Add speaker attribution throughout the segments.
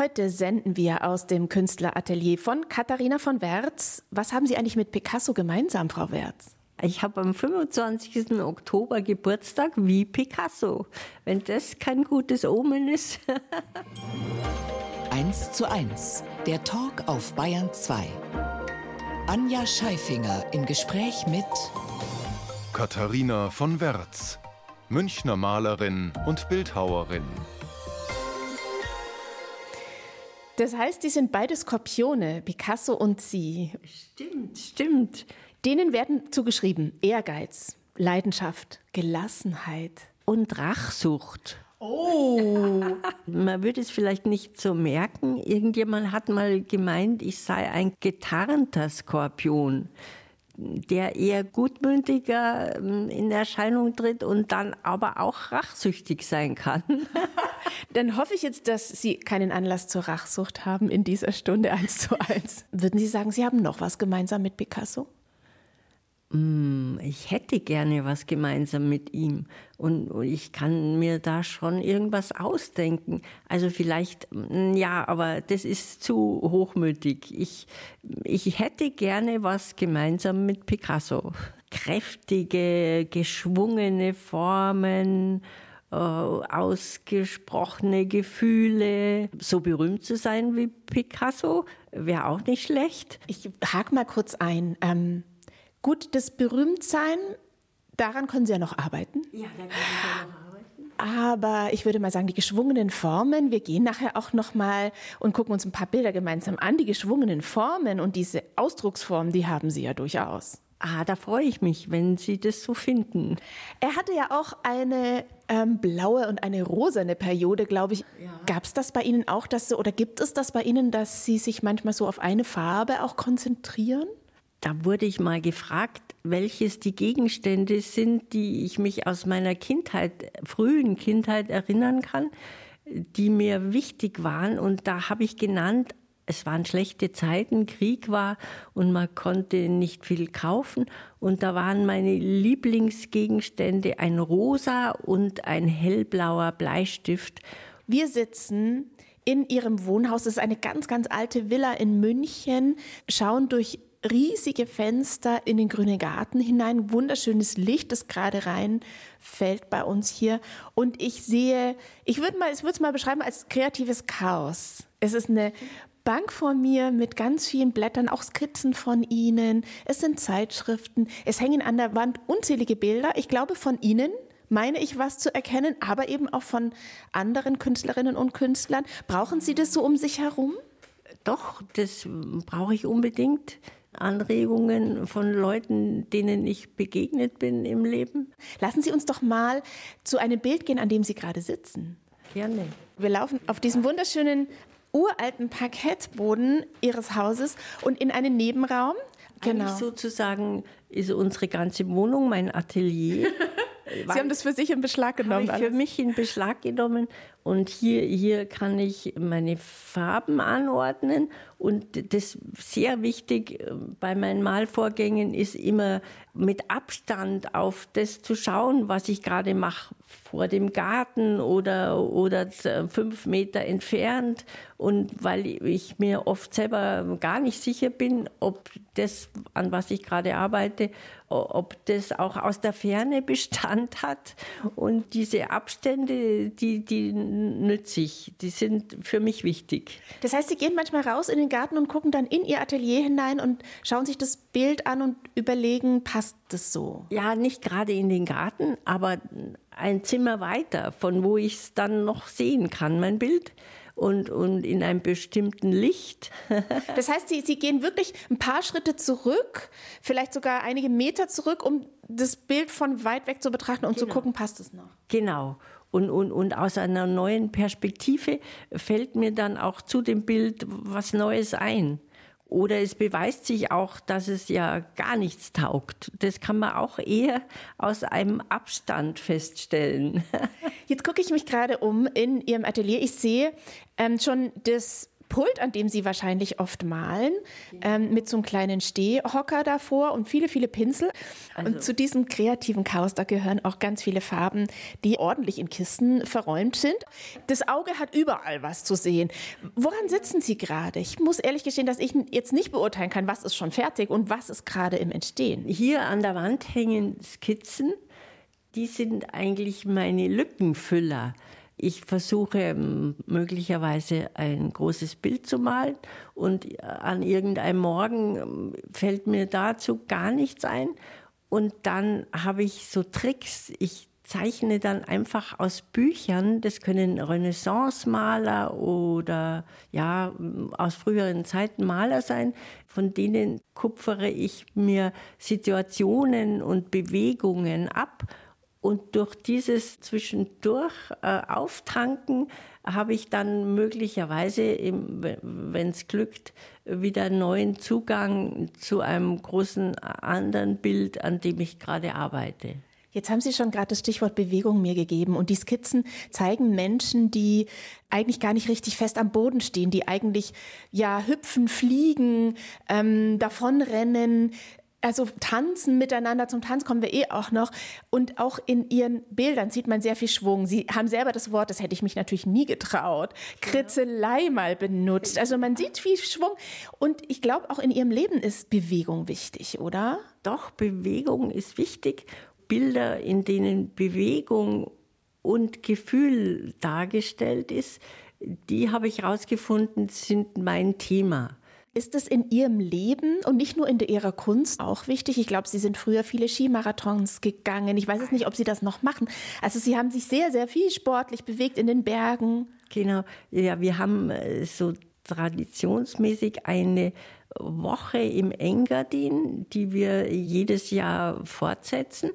Speaker 1: Heute senden wir aus dem Künstleratelier von Katharina von Wertz. Was haben Sie eigentlich mit Picasso gemeinsam, Frau Wertz?
Speaker 2: Ich habe am 25. Oktober Geburtstag wie Picasso. Wenn das kein gutes Omen ist.
Speaker 3: 1 zu 1, der Talk auf Bayern 2. Anja Scheifinger im Gespräch mit
Speaker 4: Katharina von Wertz, Münchner Malerin und Bildhauerin.
Speaker 1: Das heißt, die sind beide Skorpione, Picasso und Sie.
Speaker 2: Stimmt, stimmt.
Speaker 1: Denen werden zugeschrieben Ehrgeiz, Leidenschaft, Gelassenheit
Speaker 2: und Rachsucht.
Speaker 1: Oh.
Speaker 2: Man würde es vielleicht nicht so merken. Irgendjemand hat mal gemeint, ich sei ein getarnter Skorpion der eher gutmütiger ähm, in Erscheinung tritt und dann aber auch rachsüchtig sein kann.
Speaker 1: Dann hoffe ich jetzt, dass Sie keinen Anlass zur Rachsucht haben in dieser Stunde eins zu eins. Würden Sie sagen, Sie haben noch was gemeinsam mit Picasso?
Speaker 2: Mm, ich hätte gerne was gemeinsam mit ihm und ich kann mir da schon irgendwas ausdenken. Also vielleicht, mm, ja, aber das ist zu hochmütig. Ich, ich hätte gerne was gemeinsam mit Picasso. Kräftige, geschwungene Formen, äh, ausgesprochene Gefühle. So berühmt zu sein wie Picasso wäre auch nicht schlecht.
Speaker 1: Ich hake mal kurz ein. Ähm Gut, das Berühmtsein, daran können Sie ja noch arbeiten.
Speaker 2: Ja, da können Sie ja noch arbeiten.
Speaker 1: Aber ich würde mal sagen, die geschwungenen Formen, wir gehen nachher auch noch mal und gucken uns ein paar Bilder gemeinsam an. Die geschwungenen Formen und diese Ausdrucksformen, die haben Sie ja durchaus.
Speaker 2: Ah, da freue ich mich, wenn Sie das so finden.
Speaker 1: Er hatte ja auch eine ähm, blaue und eine rosane Periode, glaube ich. Ja. Gab es das bei Ihnen auch, dass Sie, oder gibt es das bei Ihnen, dass Sie sich manchmal so auf eine Farbe auch konzentrieren?
Speaker 2: Da wurde ich mal gefragt, welches die Gegenstände sind, die ich mich aus meiner Kindheit, frühen Kindheit erinnern kann, die mir wichtig waren. Und da habe ich genannt, es waren schlechte Zeiten, Krieg war und man konnte nicht viel kaufen. Und da waren meine Lieblingsgegenstände ein rosa und ein hellblauer Bleistift.
Speaker 1: Wir sitzen in ihrem Wohnhaus. Es ist eine ganz, ganz alte Villa in München, schauen durch riesige Fenster in den grünen Garten hinein, wunderschönes Licht, das gerade rein fällt bei uns hier. Und ich sehe, ich würde mal, ich würde es mal beschreiben als kreatives Chaos. Es ist eine Bank vor mir mit ganz vielen Blättern, auch Skizzen von Ihnen. Es sind Zeitschriften. Es hängen an der Wand unzählige Bilder. Ich glaube von Ihnen meine ich was zu erkennen, aber eben auch von anderen Künstlerinnen und Künstlern. Brauchen Sie das so um sich herum?
Speaker 2: Doch, das brauche ich unbedingt. Anregungen von Leuten, denen ich begegnet bin im Leben.
Speaker 1: Lassen Sie uns doch mal zu einem Bild gehen, an dem Sie gerade sitzen.
Speaker 2: Gerne.
Speaker 1: Wir laufen auf diesem wunderschönen uralten Parkettboden Ihres Hauses und in einen Nebenraum.
Speaker 2: Genau. Eigentlich sozusagen ist unsere ganze Wohnung mein Atelier.
Speaker 1: Sie haben das für sich in Beschlag genommen.
Speaker 2: Habe ich für mich in Beschlag genommen und hier, hier kann ich meine Farben anordnen. Und das sehr wichtig äh, bei meinen Malvorgängen ist immer mit Abstand auf das zu schauen, was ich gerade mache, vor dem Garten oder, oder fünf Meter entfernt. Und weil ich mir oft selber gar nicht sicher bin, ob das, an was ich gerade arbeite, ob das auch aus der Ferne Bestand hat. Und diese Abstände, die, die nützlich, die sind für mich wichtig.
Speaker 1: Das heißt, Sie gehen manchmal raus in den Garten und gucken dann in Ihr Atelier hinein und schauen sich das Bild an und überlegen, passt das so?
Speaker 2: Ja, nicht gerade in den Garten, aber ein Zimmer weiter, von wo ich es dann noch sehen kann, mein Bild. Und, und in einem bestimmten Licht.
Speaker 1: das heißt, Sie, Sie gehen wirklich ein paar Schritte zurück, vielleicht sogar einige Meter zurück, um das Bild von weit weg zu betrachten und genau. zu gucken, passt es noch.
Speaker 2: Genau. Und, und, und aus einer neuen Perspektive fällt mir dann auch zu dem Bild was Neues ein. Oder es beweist sich auch, dass es ja gar nichts taugt. Das kann man auch eher aus einem Abstand feststellen.
Speaker 1: Jetzt gucke ich mich gerade um in Ihrem Atelier. Ich sehe ähm, schon das Pult, an dem Sie wahrscheinlich oft malen, ähm, mit so einem kleinen Stehhocker davor und viele, viele Pinsel. Also und zu diesem kreativen Chaos, da gehören auch ganz viele Farben, die ordentlich in Kisten verräumt sind. Das Auge hat überall was zu sehen. Woran sitzen Sie gerade? Ich muss ehrlich gestehen, dass ich jetzt nicht beurteilen kann, was ist schon fertig und was ist gerade im Entstehen.
Speaker 2: Hier an der Wand hängen Skizzen. Die sind eigentlich meine Lückenfüller. Ich versuche ähm, möglicherweise ein großes Bild zu malen und äh, an irgendeinem Morgen ähm, fällt mir dazu gar nichts ein. Und dann habe ich so Tricks. Ich zeichne dann einfach aus Büchern, das können Renaissance-Maler oder ja, aus früheren Zeiten Maler sein, von denen kupfere ich mir Situationen und Bewegungen ab und durch dieses Zwischendurch äh, Auftanken habe ich dann möglicherweise, wenn es glückt, wieder neuen Zugang zu einem großen anderen Bild, an dem ich gerade arbeite.
Speaker 1: Jetzt haben Sie schon gerade das Stichwort Bewegung mir gegeben und die Skizzen zeigen Menschen, die eigentlich gar nicht richtig fest am Boden stehen, die eigentlich ja hüpfen, fliegen, ähm, davonrennen, also tanzen miteinander, zum Tanz kommen wir eh auch noch. Und auch in ihren Bildern sieht man sehr viel Schwung. Sie haben selber das Wort, das hätte ich mich natürlich nie getraut, Kritzelei mal benutzt. Also man sieht viel Schwung. Und ich glaube, auch in ihrem Leben ist Bewegung wichtig, oder?
Speaker 2: Doch, Bewegung ist wichtig. Bilder, in denen Bewegung und Gefühl dargestellt ist, die habe ich herausgefunden, sind mein Thema.
Speaker 1: Ist es in Ihrem Leben und nicht nur in Ihrer Kunst auch wichtig? Ich glaube, Sie sind früher viele Skimarathons gegangen. Ich weiß es nicht, ob Sie das noch machen. Also Sie haben sich sehr, sehr viel sportlich bewegt in den Bergen.
Speaker 2: Genau. Ja, wir haben äh, so traditionsmäßig eine Woche im Engadin, die wir jedes Jahr fortsetzen.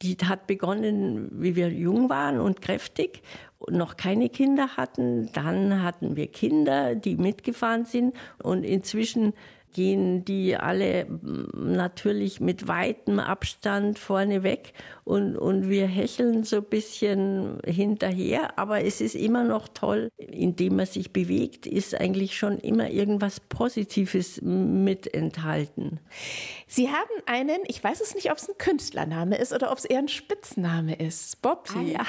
Speaker 2: Die hat begonnen, wie wir jung waren und kräftig noch keine Kinder hatten. Dann hatten wir Kinder, die mitgefahren sind. Und inzwischen gehen die alle mm, natürlich mit weitem Abstand vorne weg und, und wir hecheln so ein bisschen hinterher, aber es ist immer noch toll, indem man sich bewegt, ist eigentlich schon immer irgendwas Positives mit enthalten.
Speaker 1: Sie haben einen, ich weiß es nicht, ob es ein Künstlername ist oder ob es eher ein Spitzname ist. Bob.
Speaker 2: Ah, ja.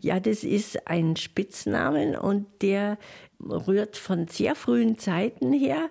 Speaker 2: ja, das ist ein Spitznamen und der rührt von sehr frühen Zeiten her.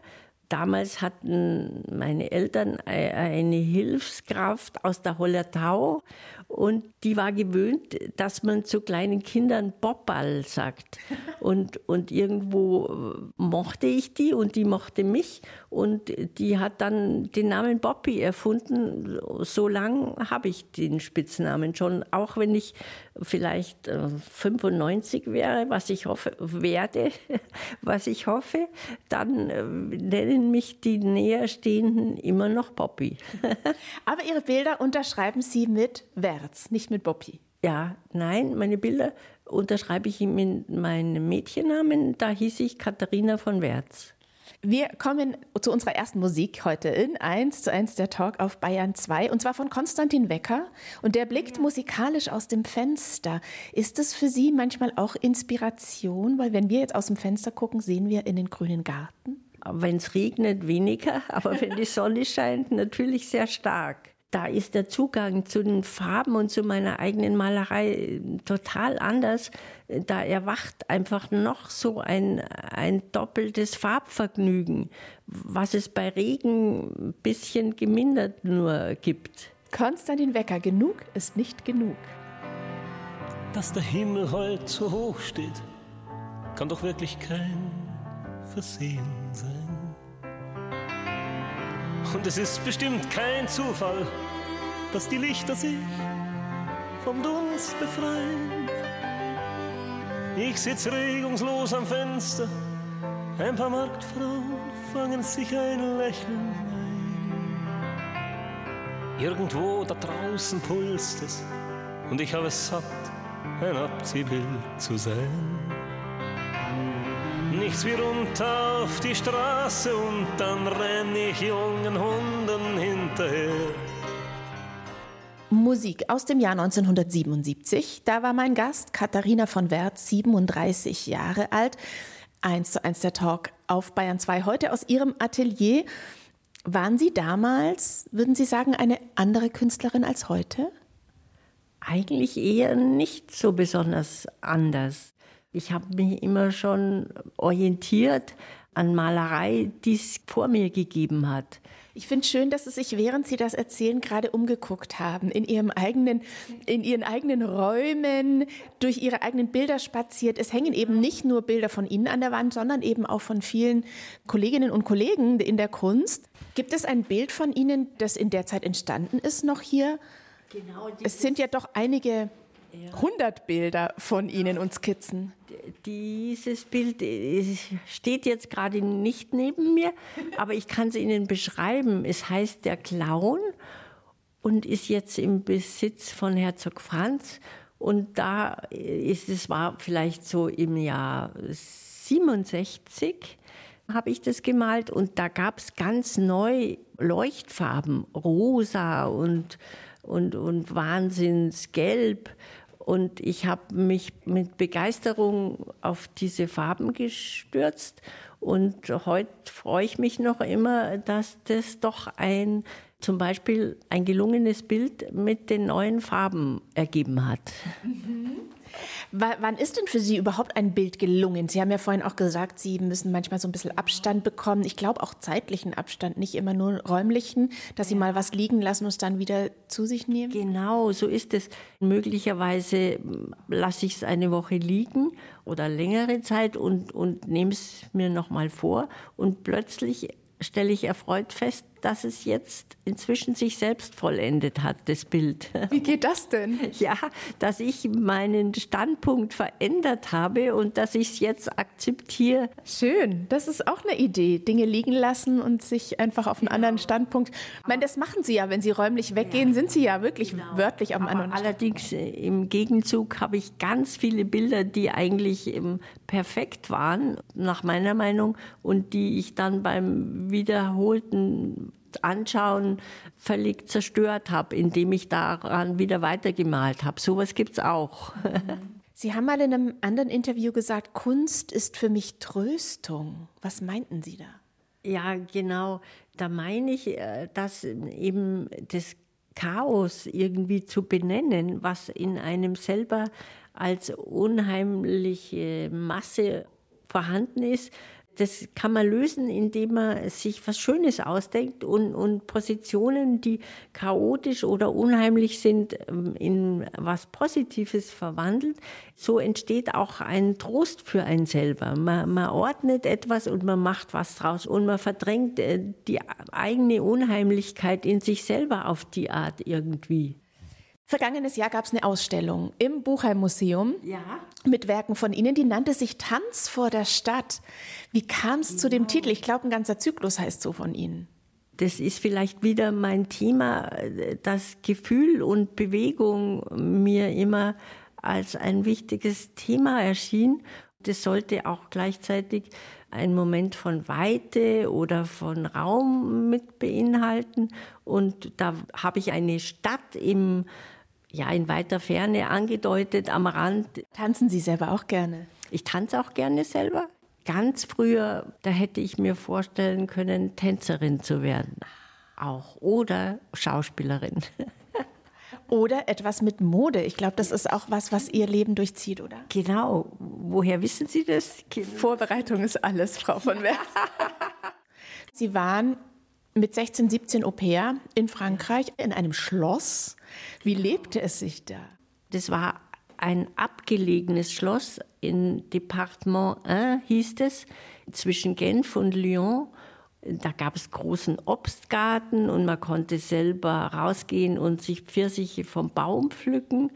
Speaker 2: Damals hatten meine Eltern eine Hilfskraft aus der Hollertau und die war gewöhnt, dass man zu kleinen Kindern Bobball sagt. Und, und irgendwo mochte ich die und die mochte mich und die hat dann den Namen Bobby erfunden. So lang habe ich den Spitznamen schon, auch wenn ich vielleicht 95 äh, wäre, was ich hoffe, werde, was ich hoffe, dann äh, nennen mich die Näherstehenden immer noch Bobby.
Speaker 1: Aber Ihre Bilder unterschreiben Sie mit Werz, nicht mit Bobby.
Speaker 2: Ja, nein, meine Bilder unterschreibe ich mit meinem Mädchennamen. Da hieß ich Katharina von Werz.
Speaker 1: Wir kommen zu unserer ersten Musik heute in 1 zu 1 der Talk auf Bayern 2 und zwar von Konstantin Wecker und der blickt musikalisch aus dem Fenster. Ist es für Sie manchmal auch Inspiration? Weil wenn wir jetzt aus dem Fenster gucken, sehen wir in den grünen Garten.
Speaker 2: Wenn es regnet, weniger, aber wenn die Sonne scheint, natürlich sehr stark da ist der Zugang zu den Farben und zu meiner eigenen Malerei äh, total anders. Da erwacht einfach noch so ein, ein doppeltes Farbvergnügen, was es bei Regen ein bisschen gemindert nur gibt.
Speaker 1: Konstantin Wecker, genug ist nicht genug.
Speaker 5: Dass der Himmel heute so hoch steht, kann doch wirklich kein Versehen sein. Und es ist bestimmt kein Zufall, dass die Lichter sich vom Dunst befreien. Ich sitz regungslos am Fenster, ein paar Marktfrauen fangen sich ein Lächeln ein. Irgendwo da draußen pulst es und ich habe es satt, ein Abziehbild zu sein. Nichts wie runter auf die Straße und dann renn ich jungen Hunden hinterher.
Speaker 1: Musik aus dem Jahr 1977. Da war mein Gast Katharina von Werth 37 Jahre alt. 1 zu 1 der Talk auf Bayern 2. Heute aus Ihrem Atelier. Waren Sie damals, würden Sie sagen, eine andere Künstlerin als heute?
Speaker 2: Eigentlich eher nicht so besonders anders. Ich habe mich immer schon orientiert an Malerei, die es vor mir gegeben hat.
Speaker 1: Ich finde schön, dass Sie sich, während Sie das erzählen, gerade umgeguckt haben, in Ihrem eigenen, in Ihren eigenen Räumen, durch Ihre eigenen Bilder spaziert. Es hängen eben nicht nur Bilder von Ihnen an der Wand, sondern eben auch von vielen Kolleginnen und Kollegen in der Kunst. Gibt es ein Bild von Ihnen, das in der Zeit entstanden ist, noch hier? Genau. Es sind ja doch einige 100 Bilder von Ihnen und Skizzen.
Speaker 2: Dieses Bild steht jetzt gerade nicht neben mir, aber ich kann es Ihnen beschreiben. Es heißt der Clown und ist jetzt im Besitz von Herzog Franz. Und da ist es war vielleicht so im Jahr 67 habe ich das gemalt und da gab es ganz neu Leuchtfarben, rosa und, und, und Wahnsinnsgelb. Und ich habe mich mit Begeisterung auf diese Farben gestürzt. Und heute freue ich mich noch immer, dass das doch ein, zum Beispiel ein gelungenes Bild mit den neuen Farben ergeben hat. Mhm.
Speaker 1: Wann ist denn für Sie überhaupt ein Bild gelungen? Sie haben ja vorhin auch gesagt, Sie müssen manchmal so ein bisschen Abstand bekommen. Ich glaube auch zeitlichen Abstand, nicht immer nur räumlichen, dass Sie mal was liegen lassen und es dann wieder zu sich nehmen.
Speaker 2: Genau, so ist es. Möglicherweise lasse ich es eine Woche liegen oder längere Zeit und, und nehme es mir nochmal vor und plötzlich stelle ich erfreut fest, dass es jetzt inzwischen sich selbst vollendet hat, das Bild.
Speaker 1: Wie geht das denn?
Speaker 2: Ja, dass ich meinen Standpunkt verändert habe und dass ich es jetzt akzeptiere.
Speaker 1: Schön, das ist auch eine Idee. Dinge liegen lassen und sich einfach auf einen genau. anderen Standpunkt. Ich meine, das machen Sie ja, wenn Sie räumlich weggehen, ja. sind Sie ja wirklich genau. wörtlich auf einem anderen
Speaker 2: Standpunkt. Allerdings äh, im Gegenzug habe ich ganz viele Bilder, die eigentlich ähm, perfekt waren, nach meiner Meinung, und die ich dann beim wiederholten Anschauen völlig zerstört habe, indem ich daran wieder weitergemalt habe. Sowas gibt es auch.
Speaker 1: Sie haben mal in einem anderen Interview gesagt, Kunst ist für mich Tröstung. Was meinten Sie da?
Speaker 2: Ja, genau. Da meine ich, äh, dass eben das Chaos irgendwie zu benennen, was in einem selber als unheimliche Masse vorhanden ist, das kann man lösen, indem man sich was Schönes ausdenkt und, und Positionen, die chaotisch oder unheimlich sind, ähm, in was Positives verwandelt. So entsteht auch ein Trost für einen selber. Man, man ordnet etwas und man macht was draus und man verdrängt äh, die eigene Unheimlichkeit in sich selber auf die Art irgendwie.
Speaker 1: Vergangenes Jahr gab es eine Ausstellung im Buchheim Museum ja. mit Werken von Ihnen, die nannte sich Tanz vor der Stadt. Wie kam es genau. zu dem genau. Titel? Ich glaube, ein ganzer Zyklus heißt so von Ihnen.
Speaker 2: Das ist vielleicht wieder mein Thema, dass Gefühl und Bewegung mir immer als ein wichtiges Thema erschien. Das sollte auch gleichzeitig einen Moment von Weite oder von Raum mit beinhalten. Und da habe ich eine Stadt im ja, in weiter Ferne angedeutet am Rand.
Speaker 1: Tanzen Sie selber auch gerne?
Speaker 2: Ich tanze auch gerne selber. Ganz früher, da hätte ich mir vorstellen können, Tänzerin zu werden. Auch. Oder Schauspielerin.
Speaker 1: Oder etwas mit Mode. Ich glaube, das ist auch was, was Ihr Leben durchzieht, oder?
Speaker 2: Genau. Woher wissen Sie das?
Speaker 1: Vorbereitung ist alles, Frau von Werth. Sie waren mit 16, 17 Au pair in Frankreich in einem Schloss. Wie lebte es sich da?
Speaker 2: Das war ein abgelegenes Schloss in Departement 1 hieß es, zwischen Genf und Lyon. Da gab es großen Obstgarten und man konnte selber rausgehen und sich Pfirsiche vom Baum pflücken.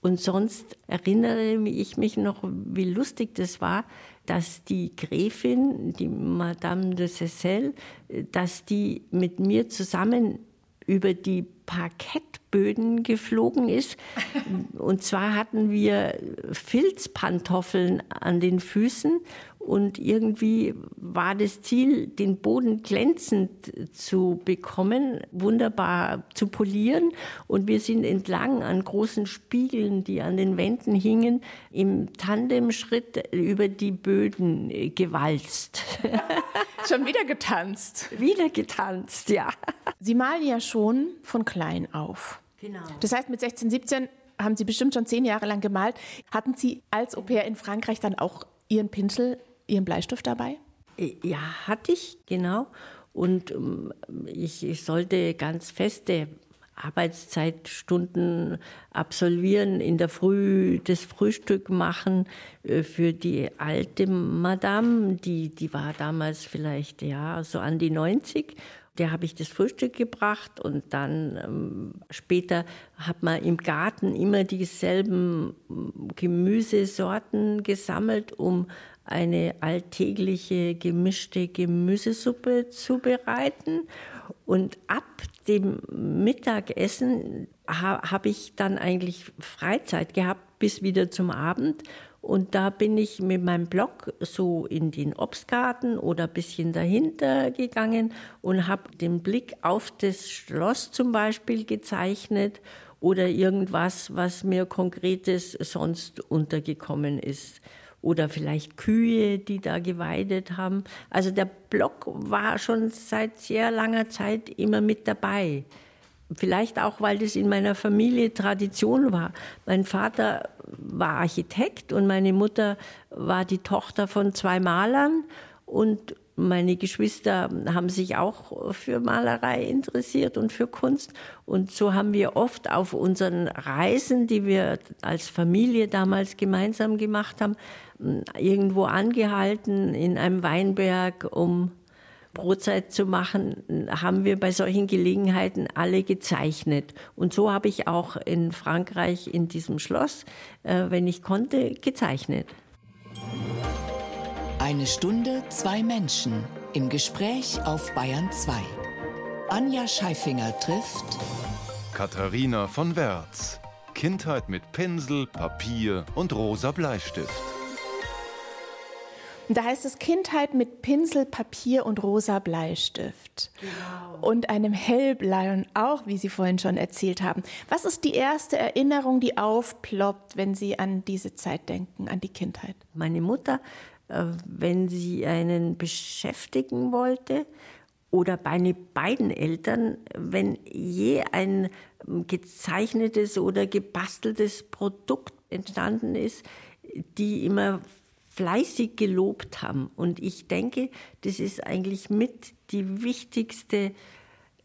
Speaker 2: Und sonst erinnere ich mich noch, wie lustig das war, dass die Gräfin, die Madame de Cessel, dass die mit mir zusammen über die Parkettböden geflogen ist. Und zwar hatten wir Filzpantoffeln an den Füßen Und irgendwie war das Ziel, den Boden glänzend zu bekommen, wunderbar zu polieren. Und wir sind entlang an großen Spiegeln, die an den Wänden hingen, im Tandemschritt über die Böden gewalzt.
Speaker 1: Schon wieder getanzt.
Speaker 2: Wieder getanzt, ja.
Speaker 1: Sie malen ja schon von klein auf.
Speaker 2: Genau.
Speaker 1: Das heißt, mit 16, 17 haben Sie bestimmt schon zehn Jahre lang gemalt. Hatten Sie als Au pair in Frankreich dann auch Ihren Pinsel, Ihren Bleistift dabei?
Speaker 2: Äh, ja, hatte ich, genau. Und ähm, ich, ich sollte ganz feste Arbeitszeitstunden absolvieren, in der Früh das Frühstück machen äh, für die alte Madame, die, die war damals vielleicht ja so an die 90 der habe ich das Frühstück gebracht und dann ähm, später hat man im Garten immer dieselben ähm, Gemüsesorten gesammelt, um eine alltägliche gemischte Gemüsesuppe zu bereiten. Und ab dem Mittagessen ha habe ich dann eigentlich Freizeit gehabt bis wieder zum Abend und da bin ich mit meinem Blog so in den Obstgarten oder ein bisschen dahinter gegangen und habe den Blick auf das Schloss zum Beispiel gezeichnet oder irgendwas, was mir konkretes sonst untergekommen ist. Oder vielleicht Kühe, die da geweidet haben. Also der Blog war schon seit sehr langer Zeit immer mit dabei. Vielleicht auch, weil das in meiner Familie Tradition war. Mein Vater war Architekt und meine Mutter war die Tochter von zwei Malern und meine Geschwister haben sich auch für Malerei interessiert und für Kunst. Und so haben wir oft auf unseren Reisen, die wir als Familie damals gemeinsam gemacht haben, irgendwo angehalten in einem Weinberg, um Brotzeit zu machen, haben wir bei solchen Gelegenheiten alle gezeichnet. Und so habe ich auch in Frankreich in diesem Schloss, äh, wenn ich konnte, gezeichnet.
Speaker 3: Eine Stunde, zwei Menschen im Gespräch auf Bayern 2. Anja Scheifinger trifft
Speaker 4: Katharina von Werz. Kindheit mit Pinsel, Papier und rosa Bleistift.
Speaker 1: Und da heißt es Kindheit mit Pinsel, Papier und rosa Bleistift. Genau. Und einem Hellbleien auch, wie Sie vorhin schon erzählt haben. Was ist die erste Erinnerung, die aufploppt, wenn Sie an diese Zeit denken, an die Kindheit?
Speaker 2: Meine Mutter, äh, wenn sie einen beschäftigen wollte, oder meine beiden Eltern, wenn je ein gezeichnetes oder gebasteltes Produkt entstanden ist, die immer fleißig gelobt haben. Und ich denke, das ist eigentlich mit die wichtigste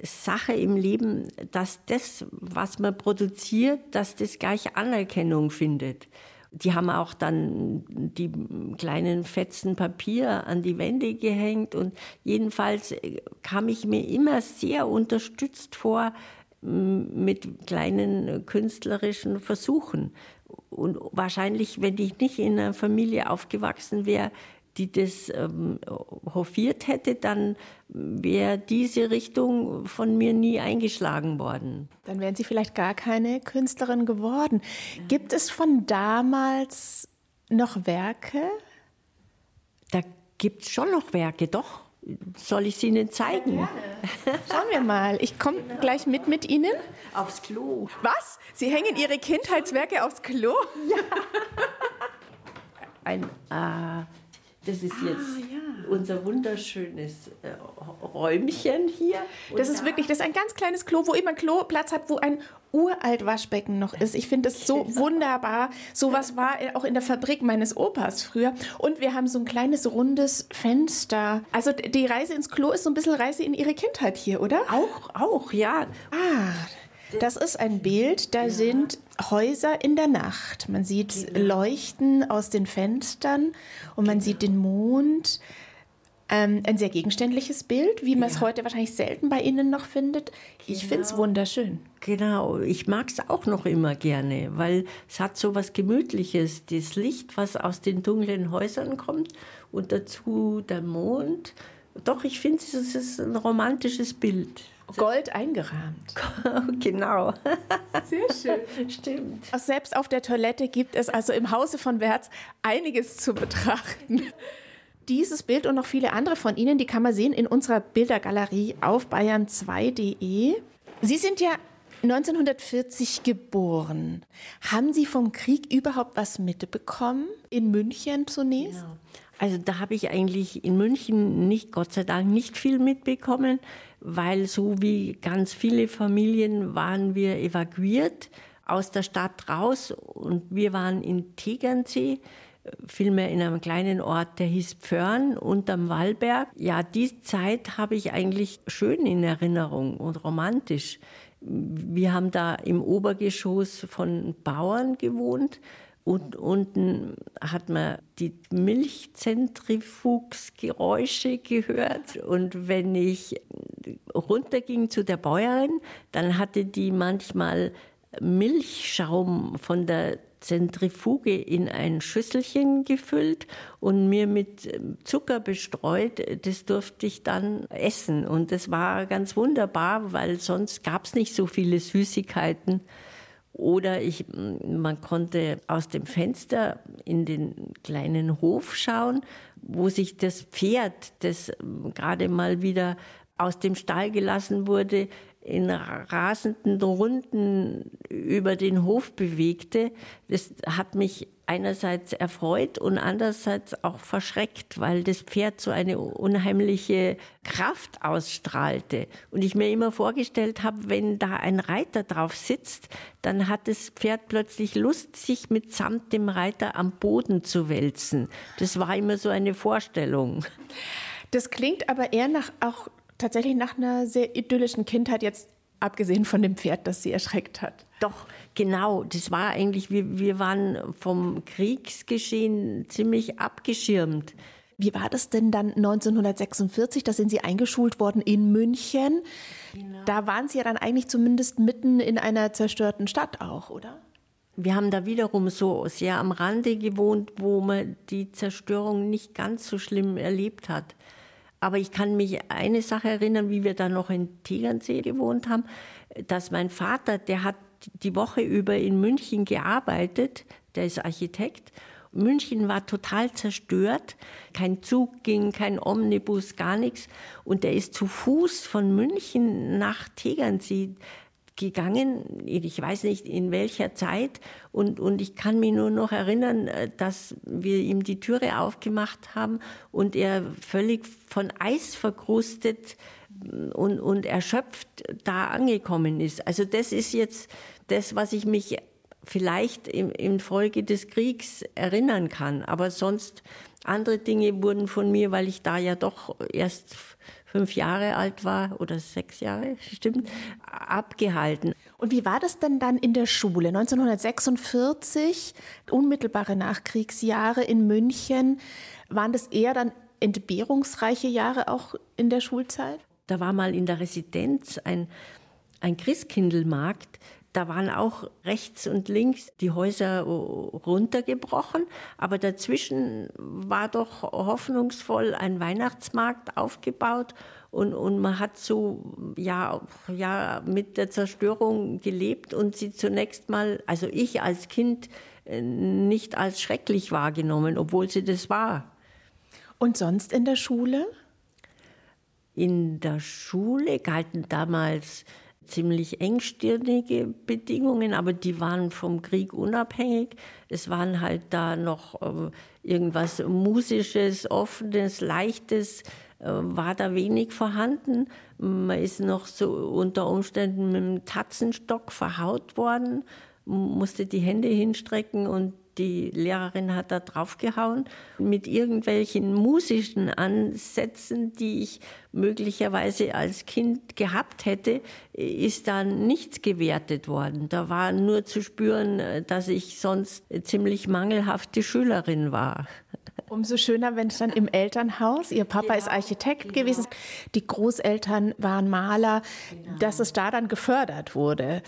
Speaker 2: Sache im Leben, dass das, was man produziert, dass das gleich Anerkennung findet. Die haben auch dann die kleinen Fetzen Papier an die Wände gehängt und jedenfalls kam ich mir immer sehr unterstützt vor mit kleinen künstlerischen Versuchen. Und wahrscheinlich, wenn ich nicht in einer Familie aufgewachsen wäre, die das ähm, hofiert hätte, dann wäre diese Richtung von mir nie eingeschlagen worden.
Speaker 1: Dann wären Sie vielleicht gar keine Künstlerin geworden. Ja. Gibt es von damals noch Werke?
Speaker 2: Da gibt es schon noch Werke, doch. Soll ich sie Ihnen zeigen? Ja,
Speaker 1: Schauen wir mal. Ich komme genau. gleich mit mit Ihnen.
Speaker 2: Aufs Klo.
Speaker 1: Was? Sie hängen Ihre Kindheitswerke aufs Klo? Ja.
Speaker 2: Ein äh, das ist ah, jetzt ja. unser wunderschönes äh, Räumchen hier.
Speaker 1: Und das ist wirklich, das ist ein ganz kleines Klo, wo immer ein Klo Platz hat, wo ein uralt Waschbecken noch ist. Ich finde das so wunderbar. Sowas war auch in der Fabrik meines Opas früher. Und wir haben so ein kleines rundes Fenster. Also die Reise ins Klo ist so ein bisschen Reise in ihre Kindheit hier, oder?
Speaker 2: Auch, auch, ja.
Speaker 1: Ah, das ist ein Bild, da ja. sind Häuser in der Nacht. Man sieht genau. Leuchten aus den Fenstern und man genau. sieht den Mond. Ähm, ein sehr gegenständliches Bild, wie man es heute wahrscheinlich selten bei Ihnen noch findet. Ich genau. finde es wunderschön.
Speaker 2: Genau, ich mag es auch noch immer gerne, weil es hat so was Gemütliches. Das Licht, was aus den dunklen Häusern kommt und dazu der Mond. Doch, ich finde, es ist ein romantisches Bild.
Speaker 1: Gold eingerahmt.
Speaker 2: genau.
Speaker 1: Sehr schön.
Speaker 2: Stimmt.
Speaker 1: Selbst auf der Toilette gibt es also im Hause von Wertz einiges zu betrachten. Dieses Bild und noch viele andere von Ihnen, die kann man sehen in unserer Bildergalerie auf bayern2.de. Sie sind ja 1940 geboren. Haben Sie vom Krieg überhaupt was mitbekommen? In München zunächst? Genau.
Speaker 2: Also da habe ich eigentlich in München nicht, Gott sei Dank, nicht viel mitbekommen, weil so wie ganz viele Familien waren wir evakuiert aus der Stadt raus und wir waren in Tegernsee vielmehr in einem kleinen Ort, der hieß Pförn unterm Wallberg. Ja, die Zeit habe ich eigentlich schön in Erinnerung und romantisch. Wir haben da im Obergeschoss von Bauern gewohnt und unten hat man die Milchzentrifugsgeräusche gehört. Und wenn ich runterging zu der Bäuerin, dann hatte die manchmal Milchschaum von der Zentrifuge in ein Schüsselchen gefüllt und mir mit ähm, Zucker bestreut. Das durfte ich dann essen. Und das war ganz wunderbar, weil sonst gab es nicht so viele Süßigkeiten. Oder ich, man konnte aus dem Fenster in den kleinen Hof schauen, wo sich das Pferd, das ähm, gerade mal wieder aus dem Stall gelassen wurde, in rasenden Runden über den Hof bewegte, das hat mich einerseits erfreut und andererseits auch verschreckt, weil das Pferd so eine unheimliche Kraft ausstrahlte. Und ich mir immer vorgestellt habe, wenn da ein Reiter drauf sitzt, dann hat das Pferd plötzlich Lust, sich mitsamt dem Reiter am Boden zu wälzen. Das war immer so eine Vorstellung.
Speaker 1: Das klingt aber eher nach auch tatsächlich nach einer sehr idyllischen Kindheit, jetzt abgesehen von dem Pferd, das sie erschreckt hat.
Speaker 2: Doch, genau. Das war eigentlich, wir, wir waren vom Kriegsgeschehen ziemlich abgeschirmt.
Speaker 1: Wie war das denn dann 1946? Da sind Sie eingeschult worden in München. Genau. Da waren Sie ja dann eigentlich zumindest mitten in einer zerstörten Stadt auch, oder?
Speaker 2: Wir haben da wiederum so sehr am Rande gewohnt, wo man die Zerstörung nicht ganz so schlimm erlebt hat. Aber ich kann mich eine Sache erinnern, wie wir da noch in Tegernsee gewohnt haben, dass mein Vater, der hat die Woche über in München gearbeitet, der ist Architekt. München war total zerstört, kein Zug ging, kein Omnibus, gar nichts. Und er ist zu Fuß von München nach Tegernsee gegangen, ich weiß nicht in welcher Zeit, und, und ich kann mich nur noch erinnern, äh, dass wir ihm die Türe aufgemacht haben und er völlig von Eis verkrustet mm, und, und erschöpft da angekommen ist. Also das ist jetzt das, was ich mich vielleicht im, in Folge des Kriegs erinnern kann. Aber sonst andere Dinge wurden von mir, weil ich da ja doch erst fünf Jahre alt war oder sechs Jahre, stimmt, abgehalten.
Speaker 1: Und wie war das denn dann in der Schule? 1946, unmittelbare Nachkriegsjahre in München, waren das eher dann entbehrungsreiche Jahre auch in der Schulzeit?
Speaker 2: Da war mal in der Residenz ein, ein Christkindlmarkt, da waren auch rechts und links die Häuser runtergebrochen, aber dazwischen war doch hoffnungsvoll ein Weihnachtsmarkt aufgebaut und, und man hat so ja, ja mit der Zerstörung gelebt und sie zunächst mal, also ich als Kind, äh, nicht als schrecklich wahrgenommen, obwohl sie das war.
Speaker 1: Und sonst in der Schule?
Speaker 2: In der Schule galten damals ziemlich engstirnige Bedingungen, aber die waren vom Krieg unabhängig. Es waren halt da noch äh, irgendwas Musisches, Offenes, Leichtes, äh, war da wenig vorhanden. Man ist noch so unter Umständen mit dem Tatzenstock verhaut worden, musste die Hände hinstrecken und die Lehrerin hat da draufgehauen mit irgendwelchen musischen Ansätzen, die ich möglicherweise als Kind gehabt hätte, ist dann nichts gewertet worden. Da war nur zu spüren, dass ich sonst ziemlich mangelhafte Schülerin war.
Speaker 1: Umso schöner, wenn es dann im Elternhaus, Ihr Papa genau, ist Architekt genau. gewesen, die Großeltern waren Maler, genau. dass es da dann gefördert wurde.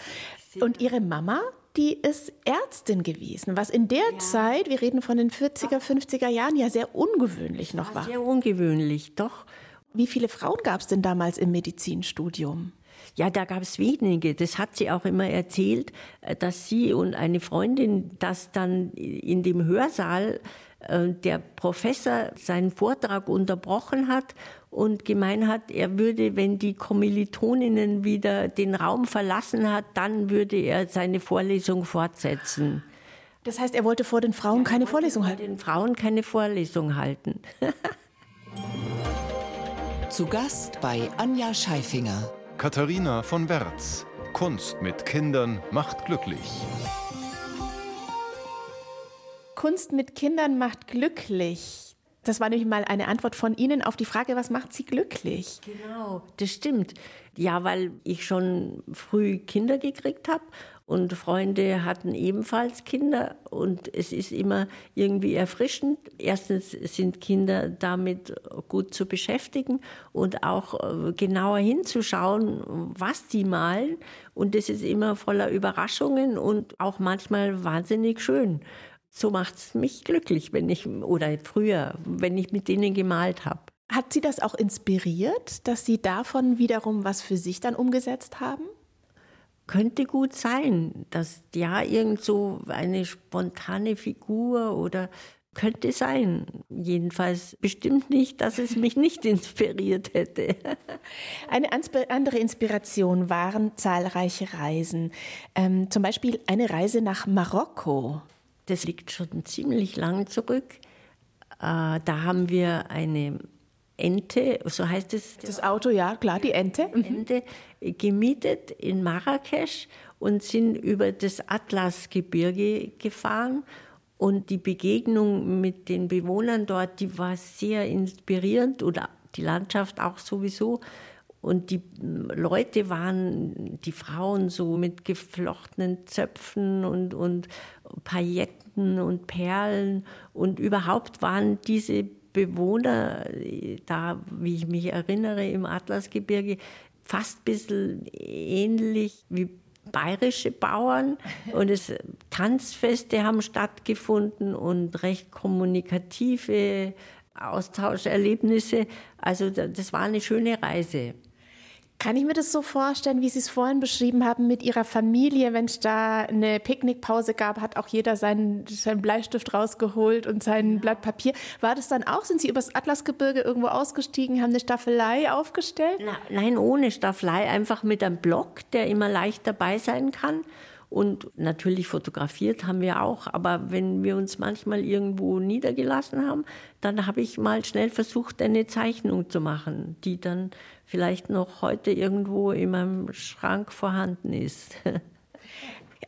Speaker 1: Und Ihre Mama? Die ist Ärztin gewesen, was in der ja. Zeit, wir reden von den 40er, 50er Jahren, ja sehr ungewöhnlich noch war.
Speaker 2: Sehr ungewöhnlich, doch.
Speaker 1: Wie viele Frauen gab es denn damals im Medizinstudium?
Speaker 2: Ja, da gab es wenige. Das hat sie auch immer erzählt, äh, dass sie und eine Freundin das dann in dem Hörsaal äh, der Professor seinen Vortrag unterbrochen hat und gemeint hat, er würde, wenn die Kommilitoninnen wieder den Raum verlassen hat, dann würde er seine Vorlesung fortsetzen.
Speaker 1: Das heißt, er wollte vor den Frauen keine Vorlesung halten?
Speaker 2: Vor den Frauen keine Vorlesung halten.
Speaker 3: Zu Gast bei Anja Scheifinger.
Speaker 4: Katharina von Wertz. Kunst mit Kindern macht glücklich.
Speaker 1: Kunst mit Kindern macht glücklich. Das war nämlich mal eine Antwort von Ihnen auf die Frage, was macht Sie glücklich?
Speaker 2: Genau, das stimmt. Ja, weil ich schon früh Kinder gekriegt habe und Freunde hatten ebenfalls Kinder und es ist immer irgendwie erfrischend. Erstens sind Kinder damit gut zu beschäftigen und auch äh, genauer hinzuschauen, was die malen und das ist immer voller Überraschungen und auch manchmal wahnsinnig schön. So macht es mich glücklich, wenn ich oder früher, wenn ich mit denen gemalt habe.
Speaker 1: Hat Sie das auch inspiriert, dass Sie davon wiederum was für sich dann umgesetzt haben?
Speaker 2: Könnte gut sein, dass ja irgend so eine spontane Figur oder könnte sein. Jedenfalls bestimmt nicht, dass es mich nicht inspiriert hätte.
Speaker 1: Eine andere Inspiration waren zahlreiche Reisen. Ähm, zum Beispiel eine Reise nach Marokko.
Speaker 2: Das liegt schon ziemlich lang zurück. Äh, da haben wir eine Ente, so heißt es.
Speaker 1: Das Auto, ja, klar, die Ente.
Speaker 2: Mhm. Ente gemietet in Marrakesch und sind über das Atlasgebirge gefahren. Und die Begegnung mit den Bewohnern dort, die war sehr inspirierend oder die Landschaft auch sowieso. Und die Leute waren, die Frauen so mit geflochtenen Zöpfen und, und Pailletten und Perlen. Und überhaupt waren diese Bewohner, da, wie ich mich erinnere, im Atlasgebirge, fast ein bisschen ähnlich wie bayerische Bauern und es, Tanzfeste haben stattgefunden und recht kommunikative Austauscherlebnisse. Also das war eine schöne Reise.
Speaker 1: Kann ich mir das so vorstellen, wie Sie es vorhin beschrieben haben mit Ihrer Familie? Wenn es da eine Picknickpause gab, hat auch jeder seinen, seinen Bleistift rausgeholt und sein Blatt Papier. War das dann auch? Sind Sie übers Atlasgebirge irgendwo ausgestiegen, haben eine Staffelei aufgestellt?
Speaker 2: Na, nein, ohne Staffelei, einfach mit einem Block, der immer leicht dabei sein kann. Und natürlich fotografiert haben wir auch, aber wenn wir uns manchmal irgendwo niedergelassen haben, dann habe ich mal schnell versucht, eine Zeichnung zu machen, die dann vielleicht noch heute irgendwo in meinem Schrank vorhanden ist.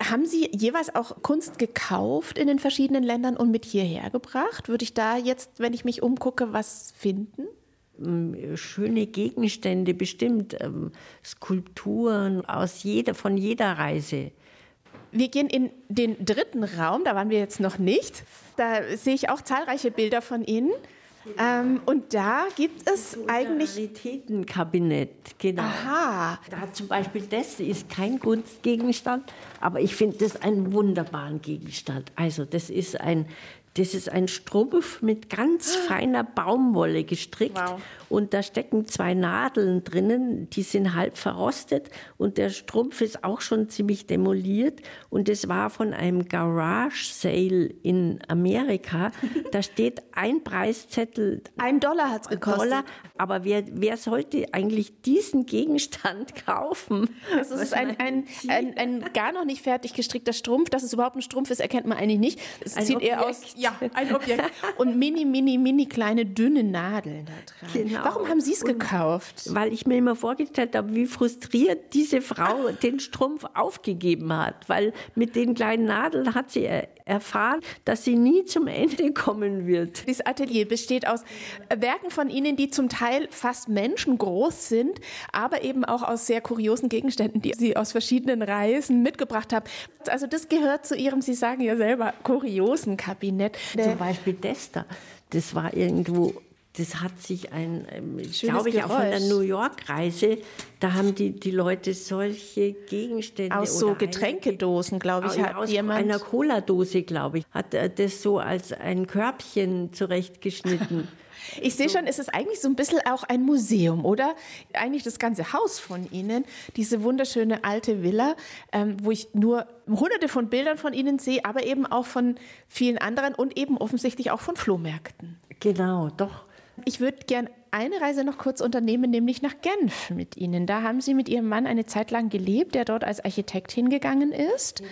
Speaker 1: Haben Sie jeweils auch Kunst gekauft in den verschiedenen Ländern und mit hierher gebracht? Würde ich da jetzt, wenn ich mich umgucke, was finden?
Speaker 2: Mm, schöne Gegenstände, bestimmt ähm, Skulpturen aus jeder, von jeder Reise.
Speaker 1: Wir gehen in den dritten Raum, da waren wir jetzt noch nicht. Da sehe ich auch zahlreiche Bilder von Ihnen. Ähm, und da gibt es eigentlich.
Speaker 2: Raritätenkabinett, genau.
Speaker 1: Aha.
Speaker 2: Da zum Beispiel das ist kein Kunstgegenstand, aber ich finde das einen wunderbaren Gegenstand. Also, das ist ein das ist ein Strumpf mit ganz feiner Baumwolle gestrickt wow. und da stecken zwei Nadeln drinnen, die sind halb verrostet und der Strumpf ist auch schon ziemlich demoliert und es war von einem Garage Sale in Amerika. Da steht ein Preiszettel.
Speaker 1: Ein Dollar hat es gekostet. Dollar,
Speaker 2: aber wer, wer sollte eigentlich diesen Gegenstand kaufen?
Speaker 1: Das ist ein, ein, ein, ein, gar noch nicht fertig gestrickter Strumpf. Dass es überhaupt ein Strumpf ist, erkennt man eigentlich nicht. Es sieht Objekt. eher aus ja, ein Objekt. Und mini, mini, mini kleine dünne Nadeln da dran. Genau. Warum haben Sie es gekauft?
Speaker 2: Weil ich mir immer vorgestellt habe, wie frustriert diese Frau den Strumpf aufgegeben hat. Weil mit den kleinen Nadeln hat sie erfahren, dass sie nie zum Ende kommen wird.
Speaker 1: Dieses Atelier besteht aus Werken von Ihnen, die zum Teil fast menschengroß sind, aber eben auch aus sehr kuriosen Gegenständen, die Sie aus verschiedenen Reisen mitgebracht haben. Also das gehört zu Ihrem, Sie sagen ja selber, kuriosen Kabinett.
Speaker 2: Zum Beispiel das da. Das war irgendwo das hat sich ein, ähm, glaube ich, Geräusch. auch von der New York-Reise, da haben die, die Leute solche Gegenstände.
Speaker 1: Aus so Getränkedosen, glaube ich,
Speaker 2: hat aus jemand. einer Cola-Dose, glaube ich, hat er das so als ein Körbchen zurechtgeschnitten.
Speaker 1: Ich sehe schon, es ist eigentlich so ein bisschen auch ein Museum, oder? Eigentlich das ganze Haus von Ihnen, diese wunderschöne alte Villa, ähm, wo ich nur hunderte von Bildern von Ihnen sehe, aber eben auch von vielen anderen und eben offensichtlich auch von Flohmärkten.
Speaker 2: Genau, doch.
Speaker 1: Ich würde gern eine Reise noch kurz unternehmen, nämlich nach Genf mit Ihnen. Da haben Sie mit Ihrem Mann eine Zeit lang gelebt, der dort als Architekt hingegangen ist. Genau.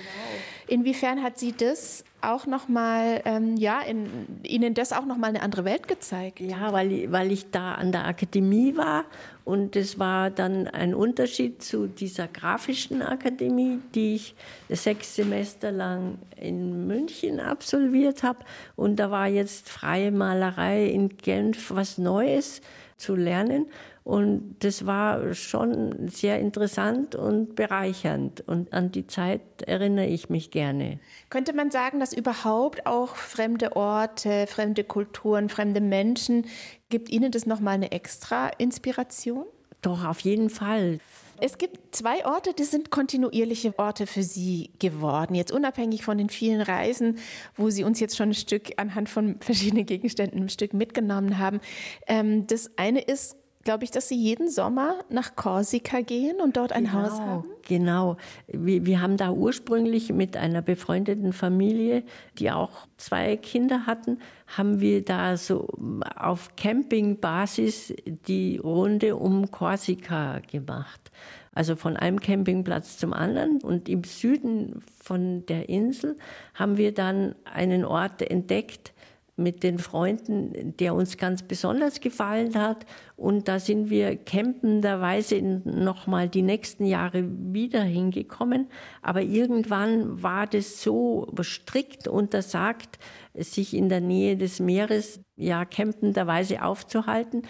Speaker 1: Inwiefern hat Sie das auch noch mal, ähm, ja, in, Ihnen das auch noch mal eine andere Welt gezeigt?
Speaker 2: Ja, weil, weil ich da an der Akademie war und es war dann ein Unterschied zu dieser grafischen Akademie, die ich sechs Semester lang in München absolviert habe. Und da war jetzt freie Malerei in Genf was Neues zu lernen. Und das war schon sehr interessant und bereichernd. Und an die Zeit erinnere ich mich gerne.
Speaker 1: Könnte man sagen, dass überhaupt auch fremde Orte, fremde Kulturen, fremde Menschen, gibt Ihnen das nochmal eine extra Inspiration?
Speaker 2: Doch, auf jeden Fall.
Speaker 1: Es gibt zwei Orte, die sind kontinuierliche Orte für Sie geworden. Jetzt unabhängig von den vielen Reisen, wo Sie uns jetzt schon ein Stück anhand von verschiedenen Gegenständen ein Stück mitgenommen haben. Ähm, das eine ist glaube ich, dass Sie jeden Sommer nach Korsika gehen und dort ein
Speaker 2: genau,
Speaker 1: Haus haben?
Speaker 2: Genau. Wir, wir haben da ursprünglich mit einer befreundeten Familie, die auch zwei Kinder hatten, haben wir da so auf Campingbasis die Runde um Korsika gemacht. Also von einem Campingplatz zum anderen. Und im Süden von der Insel haben wir dann einen Ort entdeckt, mit den Freunden, der uns ganz besonders gefallen hat. Und da sind wir campenderweise noch mal die nächsten Jahre wieder hingekommen. Aber irgendwann war das so strikt untersagt, sich in der Nähe des Meeres ja campenderweise aufzuhalten.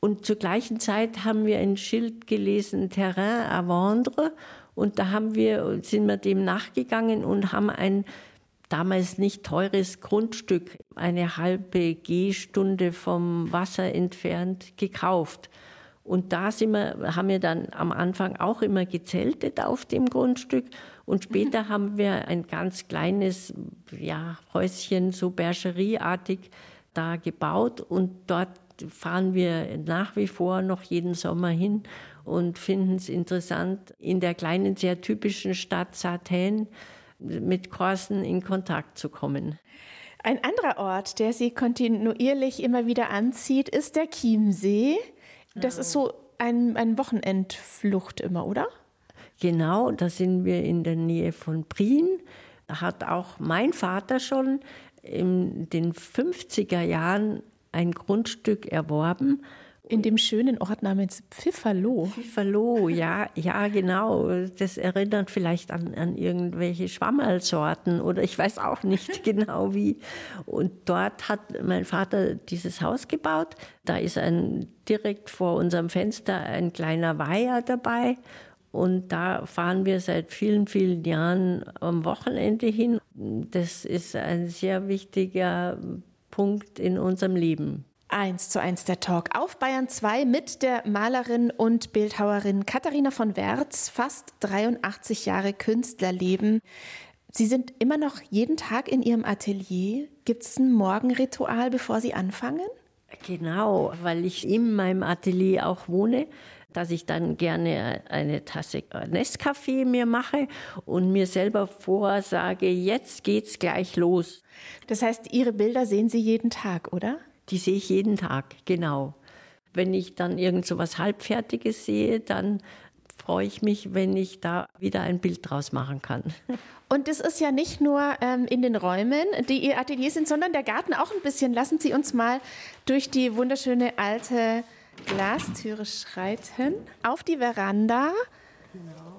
Speaker 2: Und zur gleichen Zeit haben wir ein Schild gelesen, Terrain à vendre. Und da haben wir, sind wir dem nachgegangen und haben ein damals nicht teures Grundstück, eine halbe Gehstunde vom Wasser entfernt, gekauft. Und da sind wir, haben wir dann am Anfang auch immer gezeltet auf dem Grundstück. Und später haben wir ein ganz kleines ja, Häuschen, so Bergerieartig, da gebaut. Und dort fahren wir nach wie vor noch jeden Sommer hin und finden es interessant, in der kleinen, sehr typischen Stadt Sartän mit Korsen in Kontakt zu kommen.
Speaker 1: Ein anderer Ort, der Sie kontinuierlich immer wieder anzieht, ist der Chiemsee. Das ist so ein, ein Wochenendflucht immer, oder?
Speaker 2: Genau, da sind wir in der Nähe von Prien. Da hat auch mein Vater schon in den 50er Jahren ein Grundstück erworben
Speaker 1: in dem schönen Ort namens Pfifferloh.
Speaker 2: Pfifferloh, ja, ja, genau. Das erinnert vielleicht an, an irgendwelche Schwammerlsorten oder ich weiß auch nicht genau wie. Und dort hat mein Vater dieses Haus gebaut. Da ist ein direkt vor unserem Fenster ein kleiner Weiher dabei. Und da fahren wir seit vielen, vielen Jahren am Wochenende hin. Das ist ein sehr wichtiger Punkt in unserem Leben.
Speaker 1: 1 zu 1 der Talk auf Bayern 2 mit der Malerin und Bildhauerin Katharina von Werz, fast 83 Jahre Künstlerleben. Sie sind immer noch jeden Tag in Ihrem Atelier. Gibt es ein Morgenritual, bevor Sie anfangen?
Speaker 2: Genau, weil ich in meinem Atelier auch wohne, dass ich dann gerne eine Tasse Nescafé mir mache und mir selber vorsage, jetzt geht's gleich los.
Speaker 1: Das heißt, Ihre Bilder sehen Sie jeden Tag, oder?
Speaker 2: Die sehe ich jeden Tag, genau. Wenn ich dann irgend so was Halbfertiges sehe, dann freue ich mich, wenn ich da wieder ein Bild draus machen kann.
Speaker 1: Und das ist ja nicht nur ähm, in den Räumen, die Ihr Atelier sind, sondern der Garten auch ein bisschen. Lassen Sie uns mal durch die wunderschöne alte Glastüre schreiten, auf die Veranda. Genau.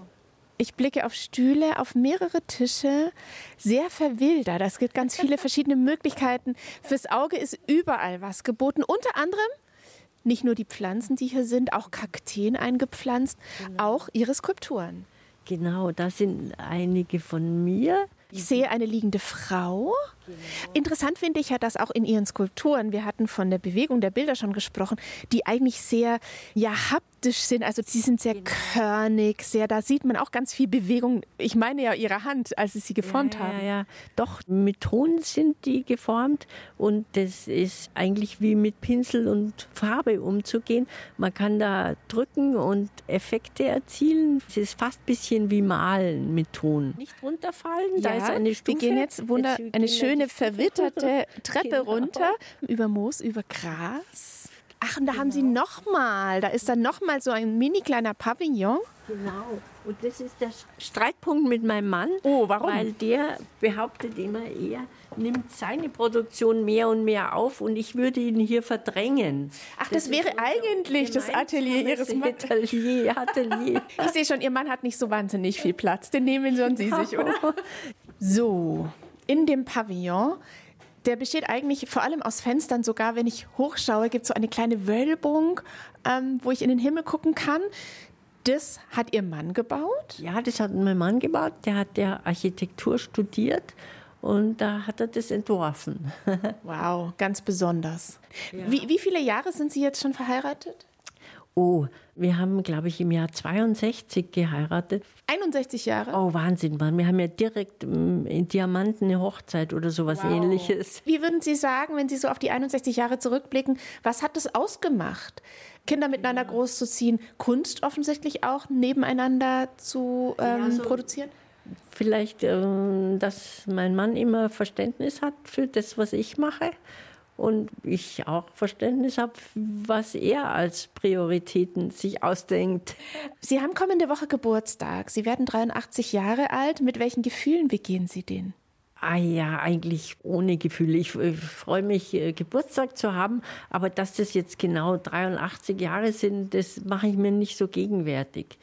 Speaker 1: Ich blicke auf Stühle, auf mehrere Tische, sehr verwildert. Es gibt ganz viele verschiedene Möglichkeiten. Fürs Auge ist überall was geboten. Unter anderem nicht nur die Pflanzen, die hier sind, auch Kakteen eingepflanzt, genau. auch ihre Skulpturen.
Speaker 2: Genau, da sind einige von mir.
Speaker 1: Ich sehe eine liegende Frau. Interessant finde ich ja, dass auch in Ihren Skulpturen, wir hatten von der Bewegung der Bilder schon gesprochen, die eigentlich sehr ja, haptisch sind. Also sie sind sehr körnig, sehr, da sieht man auch ganz viel Bewegung. Ich meine ja Ihre Hand, als Sie sie geformt
Speaker 2: ja,
Speaker 1: haben.
Speaker 2: Ja, ja, doch, mit Ton sind die geformt und das ist eigentlich wie mit Pinsel und Farbe umzugehen. Man kann da drücken und Effekte erzielen. Es ist fast ein bisschen wie Malen mit Ton. Nicht runterfallen, da ist eine Stufe.
Speaker 1: Wir gehen jetzt wunder,
Speaker 2: Jetzt
Speaker 1: eine
Speaker 2: gehen wir
Speaker 1: schöne verwitterte Treppe
Speaker 2: Genau.
Speaker 1: runter, über Moos, über Gras. Ach, und da haben Sie nochmal, da ist dann nochmal so ein mini kleiner Pavillon.
Speaker 2: Genau. Und das ist der Streitpunkt mit meinem Mann.
Speaker 1: Oh, warum?
Speaker 2: Weil der behauptet immer, er nimmt seine Produktion mehr und mehr auf und ich würde ihn hier verdrängen.
Speaker 1: Ach, das, wäre
Speaker 2: ist unser
Speaker 1: eigentlich das Atelier Ihres Mannes.
Speaker 2: Atelier, Atelier.
Speaker 1: Ich sehe schon, Ihr Mann hat nicht so wahnsinnig viel Platz. Den nehmen schon Sie sich, oder? So, in dem Pavillon, der besteht eigentlich vor allem aus Fenstern. Sogar wenn ich hochschaue, gibt es so eine kleine Wölbung, ähm, wo ich in den Himmel gucken kann. Das hat Ihr Mann gebaut?
Speaker 2: Ja, das hat mein Mann gebaut. Der hat ja Architektur studiert und da hat er das entworfen.
Speaker 1: Wow, ganz besonders. Wie, wie viele Jahre sind Sie jetzt schon verheiratet?
Speaker 2: Oh, wir haben, glaube ich, im Jahr 62 geheiratet.
Speaker 1: 61 Jahre.
Speaker 2: Oh, Wahnsinn, Mann. Wir haben ja direkt ähm, in Diamanten eine Hochzeit oder sowas ähnliches.
Speaker 1: Wie würden Sie sagen, wenn Sie so auf die 61 Jahre zurückblicken, was hat es ausgemacht? Kinder miteinander großzuziehen, Kunst offensichtlich auch nebeneinander zu ähm, produzieren?
Speaker 2: Vielleicht, ähm, dass mein Mann immer Verständnis hat für das, was ich mache. Und ich auch Verständnis habe, was er als Prioritäten sich ausdenkt.
Speaker 1: Sie haben kommende Woche Geburtstag. Sie werden 83 Jahre alt. Mit welchen Gefühlen begehen Sie den?
Speaker 2: Ah ja, eigentlich ohne Gefühle. Ich, äh, freue mich, äh, Geburtstag zu haben, aber dass das jetzt genau 83 Jahre sind, das mache ich mir nicht so gegenwärtig.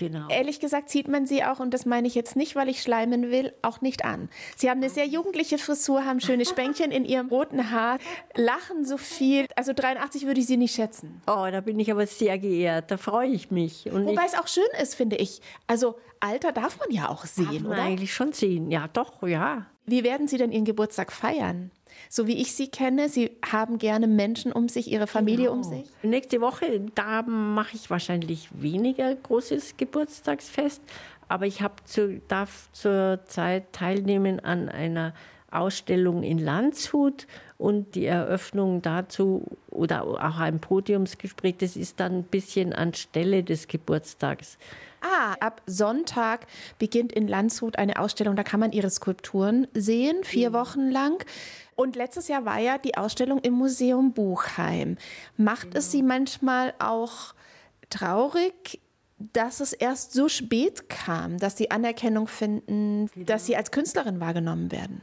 Speaker 2: Genau.
Speaker 1: Ehrlich gesagt sieht man sie auch, und das meine ich jetzt nicht, weil ich schleimen will, auch nicht an. Sie haben eine sehr jugendliche Frisur, haben schöne Spänkchen in ihrem roten Haar, lachen so viel. Also 83 würde ich sie nicht schätzen.
Speaker 2: Oh, da bin ich aber sehr geehrt. Da freue ich mich. Und
Speaker 1: Wobei
Speaker 2: ich
Speaker 1: es auch schön ist, finde ich. Also Alter darf man ja auch
Speaker 2: darf
Speaker 1: sehen,
Speaker 2: man
Speaker 1: oder?
Speaker 2: eigentlich schon sehen. Ja, doch, ja.
Speaker 1: Wie werden Sie denn Ihren Geburtstag feiern? So wie ich Sie kenne, Sie haben gerne Menschen um sich, Ihre Familie um sich.
Speaker 2: Nächste Woche, da mache ich wahrscheinlich weniger großes Geburtstagsfest, aber ich hab zu, darf zurzeit teilnehmen an einer Ausstellung in Landshut und die Eröffnung dazu oder auch ein Podiumsgespräch, das ist dann ein bisschen anstelle des Geburtstags.
Speaker 1: Ah, ab Sonntag beginnt in Landshut eine Ausstellung, da kann man Ihre Skulpturen sehen, vier Wochen lang. Und letztes Jahr war ja die Ausstellung im Museum Buchheim. Macht es Sie manchmal auch traurig, dass es erst so spät kam, dass Sie Anerkennung finden, dass Sie als Künstlerin wahrgenommen werden?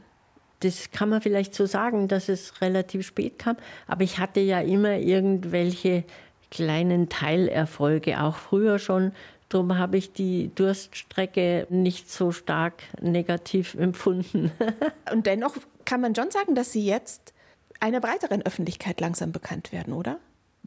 Speaker 2: Das kann man vielleicht so sagen, dass es relativ spät kam, aber ich hatte ja immer irgendwelche kleinen Teilerfolge, auch früher schon. Darum habe ich die Durststrecke nicht so stark negativ empfunden.
Speaker 1: Und dennoch kann man schon sagen, dass Sie jetzt einer breiteren Öffentlichkeit langsam bekannt werden, oder?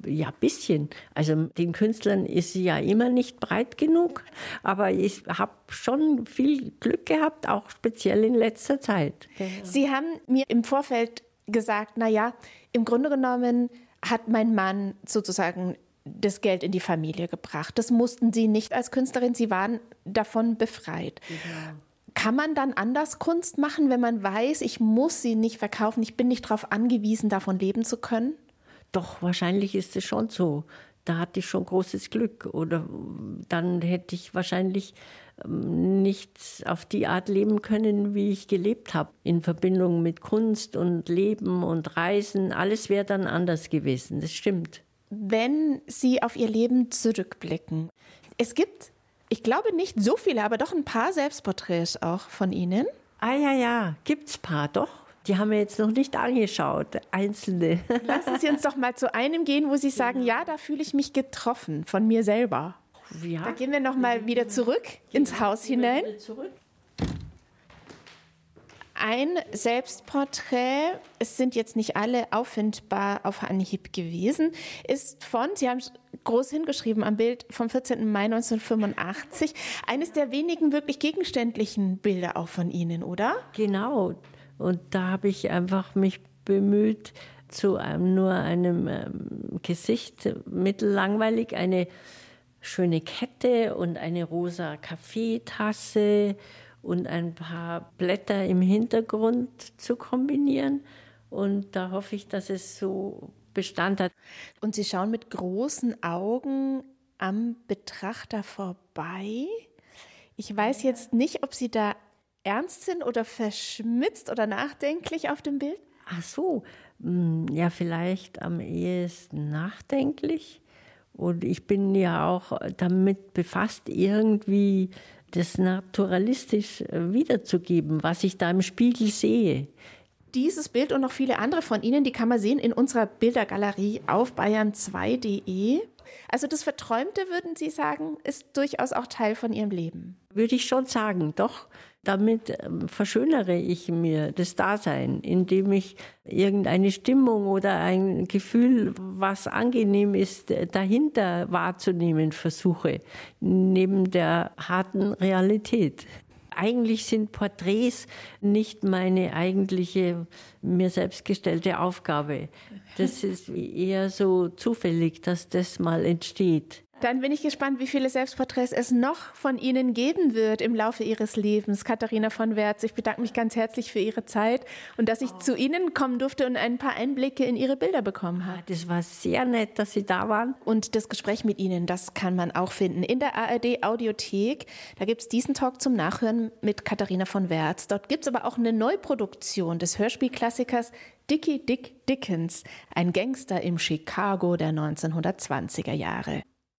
Speaker 2: Ja, bisschen. Also den Künstlern ist sie ja immer nicht breit genug, aber ich habe schon viel Glück gehabt, auch speziell in letzter Zeit.
Speaker 1: Sie haben mir im Vorfeld gesagt, na ja, im Grunde genommen hat mein Mann sozusagen das Geld in die Familie gebracht. Das mussten Sie nicht als Künstlerin, Sie waren davon befreit. Kann man dann anders Kunst machen, wenn man weiß, ich muss sie nicht verkaufen, ich bin nicht darauf angewiesen, davon leben zu können?
Speaker 2: Doch, wahrscheinlich ist es schon so. Da hatte ich schon großes Glück. Oder dann hätte ich wahrscheinlich ähm, nicht auf die Art leben können, wie ich gelebt habe. In Verbindung mit Kunst und Leben und Reisen. Alles wäre dann anders gewesen. Das stimmt.
Speaker 1: Wenn Sie auf Ihr Leben zurückblicken, es gibt, ich glaube nicht so viele, aber doch ein paar Selbstporträts auch von Ihnen.
Speaker 2: Ah ja, ja, gibt's paar, doch. Die haben wir jetzt noch nicht angeschaut, einzelne.
Speaker 1: Lassen Sie uns doch mal zu einem gehen, wo Sie sagen, ja, da fühle ich mich getroffen von mir selber.
Speaker 2: Ja.
Speaker 1: Da gehen wir noch mal wieder zurück ins Haus hinein.
Speaker 2: Zurück.
Speaker 1: Ein Selbstporträt, es sind jetzt nicht alle auffindbar auf Anhieb gewesen, ist von, Sie haben es groß hingeschrieben am Bild vom 14. Mai 1985, eines der wenigen wirklich gegenständlichen Bilder auch von Ihnen, oder?
Speaker 2: Genau. Und da habe ich einfach mich bemüht, zu einem, nur einem ähm, Gesicht mittellangweilig eine schöne Kette und eine rosa Kaffeetasse und ein paar Blätter im Hintergrund zu kombinieren. Und da hoffe ich, dass es so Bestand hat.
Speaker 1: Und Sie schauen mit großen Augen am Betrachter vorbei. Ich weiß jetzt nicht, ob Sie da ernst sind oder verschmitzt oder nachdenklich auf dem Bild.
Speaker 2: Ach so, hm, ja, vielleicht am ehesten nachdenklich. Und ich bin ja auch damit befasst, irgendwie das naturalistisch äh, wiederzugeben, was ich da im Spiegel sehe.
Speaker 1: Dieses Bild und noch viele andere von Ihnen, die kann man sehen in unserer Bildergalerie auf bayern2.de. Also das Verträumte, würden Sie sagen, ist durchaus auch Teil von Ihrem Leben.
Speaker 2: Würde ich schon sagen, doch. Damit ähm, verschönere ich mir das Dasein, indem ich irgendeine Stimmung oder ein Gefühl, was angenehm ist, dahinter wahrzunehmen versuche, neben der harten Realität. Eigentlich sind Porträts nicht meine eigentliche, mir selbst gestellte Aufgabe. Das ist eher so zufällig, dass das mal entsteht.
Speaker 1: Dann bin ich gespannt, wie viele Selbstporträts es noch von Ihnen geben wird im Laufe Ihres Lebens. Katharina von Wertz, ich bedanke mich ganz herzlich für Ihre Zeit und dass ich oh. zu Ihnen kommen durfte und ein paar Einblicke in Ihre Bilder bekommen habe.
Speaker 2: Das war sehr nett, dass Sie da waren.
Speaker 1: Und das Gespräch mit Ihnen, das kann man auch finden in der ARD Audiothek. Da gibt es diesen Talk zum Nachhören mit Katharina von Wertz. Dort gibt es aber auch eine Neuproduktion des Hörspielklassikers Dickie Dick Dickens, ein Gangster im Chicago der 1920er Jahre.